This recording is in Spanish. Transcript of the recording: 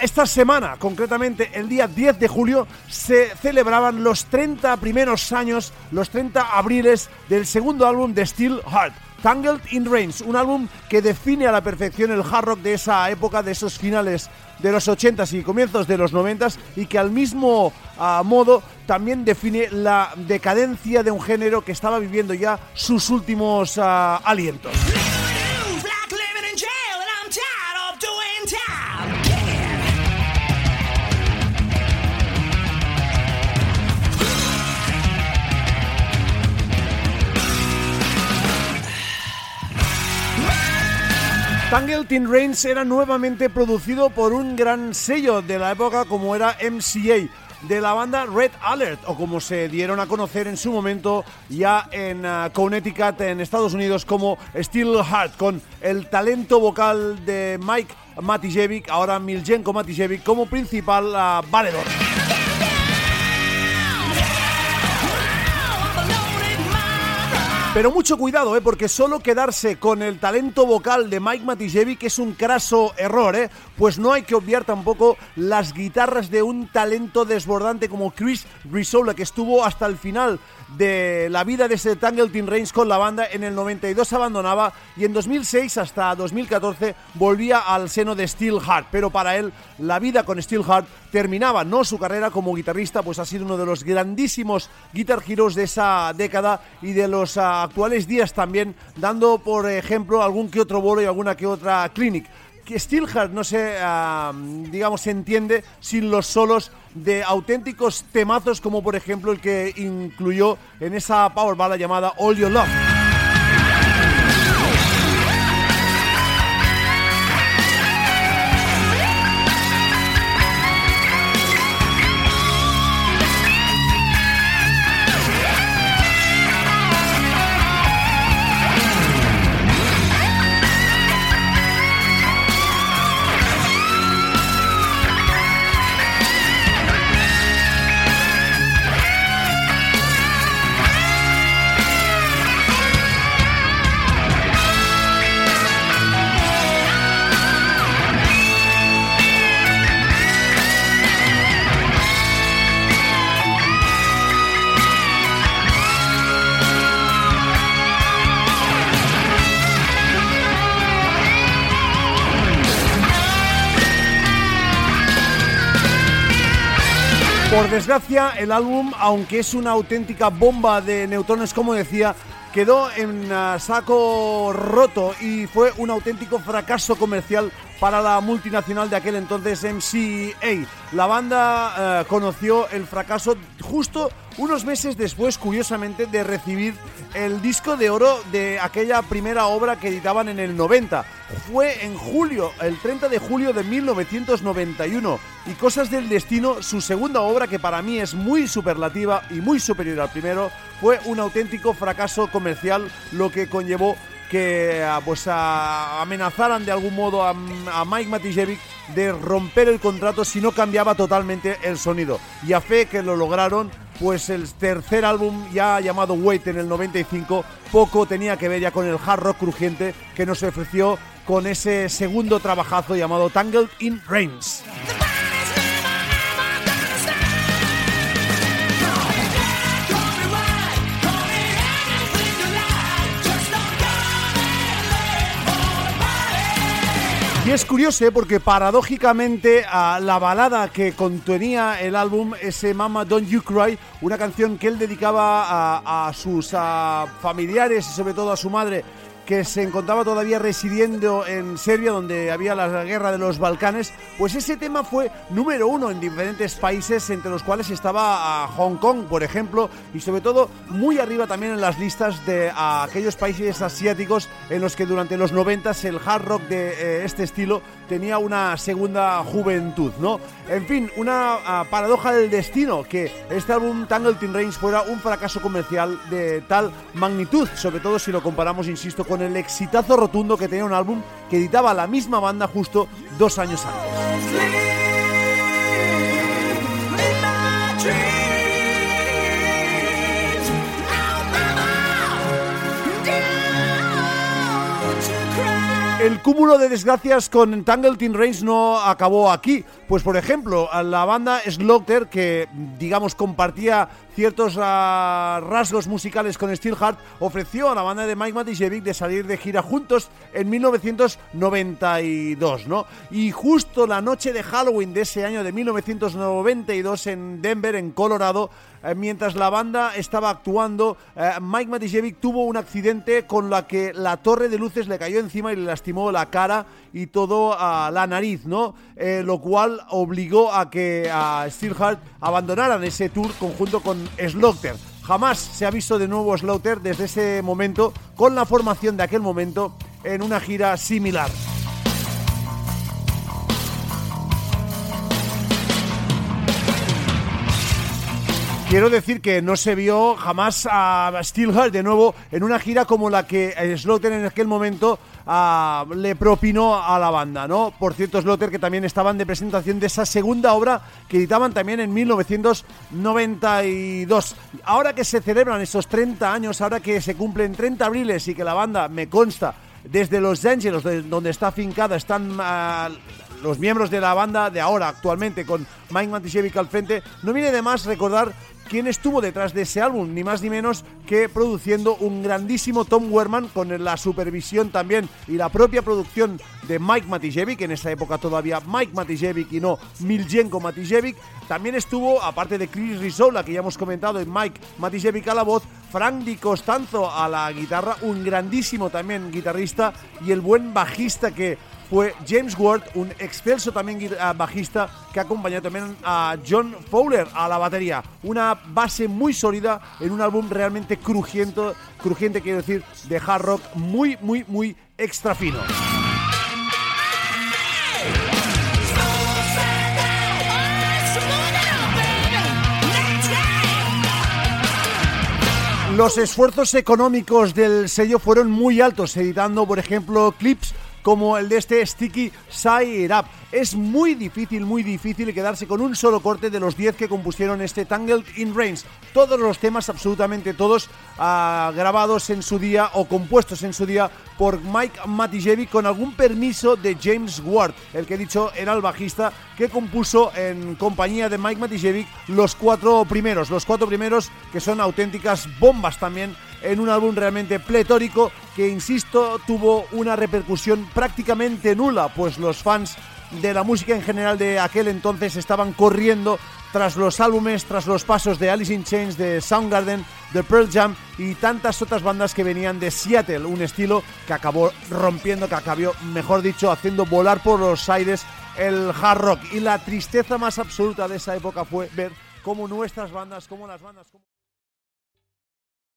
Esta semana, concretamente el día 10 de julio, se celebraban los 30 primeros años, los 30 abriles del segundo álbum de Steel Heart. Tangled in Rains, un álbum que define a la perfección el hard rock de esa época, de esos finales de los 80s y comienzos de los 90s y que al mismo ah, modo también define la decadencia de un género que estaba viviendo ya sus últimos ah, alientos. Tangled in Rains era nuevamente producido por un gran sello de la época como era MCA de la banda Red Alert o como se dieron a conocer en su momento ya en uh, Connecticut en Estados Unidos como Steel Heart con el talento vocal de Mike Matijevic, ahora Miljenko Matijevic como principal uh, valedor. Pero mucho cuidado, ¿eh? porque solo quedarse con el talento vocal de Mike Matijevic es un craso error, ¿eh? pues no hay que obviar tampoco las guitarras de un talento desbordante como Chris Risola, que estuvo hasta el final de la vida de ese Tangled in Reigns con la banda. En el 92 abandonaba y en 2006 hasta 2014 volvía al seno de Steel Heart. Pero para él la vida con Steel Heart terminaba, no su carrera como guitarrista, pues ha sido uno de los grandísimos guitar heroes de esa década y de los uh, actuales días también, dando por ejemplo algún que otro bolo y alguna que otra clinic que Steelheart no se, uh, digamos, se entiende sin los solos de auténticos temazos como por ejemplo el que incluyó en esa power ballad llamada All Your Love. Por desgracia, el álbum, aunque es una auténtica bomba de neutrones, como decía, quedó en uh, saco roto y fue un auténtico fracaso comercial para la multinacional de aquel entonces MCA. La banda uh, conoció el fracaso justo unos meses después, curiosamente, de recibir el disco de oro de aquella primera obra que editaban en el 90. Fue en julio, el 30 de julio de 1991. Y Cosas del Destino, su segunda obra, que para mí es muy superlativa y muy superior al primero, fue un auténtico fracaso comercial, lo que conllevó que pues a, amenazaran de algún modo a, a Mike Matijevic de romper el contrato si no cambiaba totalmente el sonido. Y a fe que lo lograron, pues el tercer álbum ya llamado Wait en el 95 poco tenía que ver ya con el hard rock crujiente que nos ofreció con ese segundo trabajazo llamado Tangled in Rains. Y es curioso ¿eh? porque paradójicamente a la balada que contenía el álbum, ese Mama Don't You Cry, una canción que él dedicaba a, sus familiares y sobre todo a su madre, que se encontraba todavía residiendo en Serbia, donde había la guerra de los Balcanes, pues ese tema fue número uno en diferentes países, entre los cuales estaba a Hong Kong, por ejemplo, y sobre todo muy arriba también en las listas de aquellos países asiáticos en los que durante los 90 el hard rock de eh, este estilo tenía una segunda juventud, ¿no? En fin, una uh, paradoja del destino que este álbum Tangled in Rains fuera un fracaso comercial de tal magnitud, sobre todo si lo comparamos, insisto, con el exitazo rotundo que tenía un álbum que editaba la misma banda justo dos años antes. El cúmulo de desgracias con Tangled in Reigns no acabó aquí. Pues por ejemplo, la banda Slaughter, que digamos compartía ciertos ah, rasgos musicales con Steelheart, ofreció a la banda de Mike Matijevic de salir de gira juntos en 1992, ¿no? Y justo la noche de Halloween de ese año de 1992 en Denver, en Colorado, eh, mientras la banda estaba actuando, eh, Mike Matijevic tuvo un accidente con la que la torre de luces le cayó encima y le lastimó la cara y todo a la nariz, ¿no? Eh, lo cual obligó a que a Steelheart abandonaran ese tour conjunto con Slaughter. Jamás se ha visto de nuevo Slaughter desde ese momento con la formación de aquel momento en una gira similar. Quiero decir que no se vio jamás a Steelheart de nuevo en una gira como la que Slaughter en aquel momento ah, le propinó a la banda, ¿no? Por cierto, Slaughter que también estaban de presentación de esa segunda obra que editaban también en 1992. Ahora que se celebran esos 30 años, ahora que se cumplen 30 abriles y que la banda, me consta, desde Los Ángeles, donde está fincada, están ah, los miembros de la banda de ahora, actualmente, con Mike Mantisiewicz al frente, no viene de más recordar quién estuvo detrás de ese álbum, ni más ni menos que produciendo un grandísimo Tom Werman con la supervisión también y la propia producción de Mike Matijevic, en esa época todavía Mike Matijevic y no Miljenko Matijevic. También estuvo, aparte de Chris Rizola, que ya hemos comentado, y Mike Matijevic a la voz, Frank Di Costanzo a la guitarra, un grandísimo también guitarrista y el buen bajista que fue James Ward, un excelso también ah, bajista que acompañó también a John Fowler a la batería. Una base muy sólida en un álbum realmente crujiente, crujiente quiero decir, de hard rock muy, muy, muy extra fino. Los esfuerzos económicos del sello fueron muy altos, editando, por ejemplo, clips como el de este Sticky Side Up. Es muy difícil, muy difícil quedarse con un solo corte de los 10 que compusieron este Tangled in Rains. Todos los temas, absolutamente todos, ah, grabados en su día o compuestos en su día por Mike Matijevic con algún permiso de James Ward, el que he dicho era el bajista que compuso en compañía de Mike Matijevic los cuatro primeros, los cuatro primeros que son auténticas bombas también en un álbum realmente pletórico que, insisto, tuvo una repercusión prácticamente nula, pues los fans de la música en general de aquel entonces estaban corriendo tras los álbumes, tras los pasos de Alice in Chains, de Soundgarden, de Pearl Jam y tantas otras bandas que venían de Seattle, un estilo que acabó rompiendo, que acabó, mejor dicho, haciendo volar por los aires el hard rock. Y la tristeza más absoluta de esa época fue ver cómo nuestras bandas, cómo las bandas...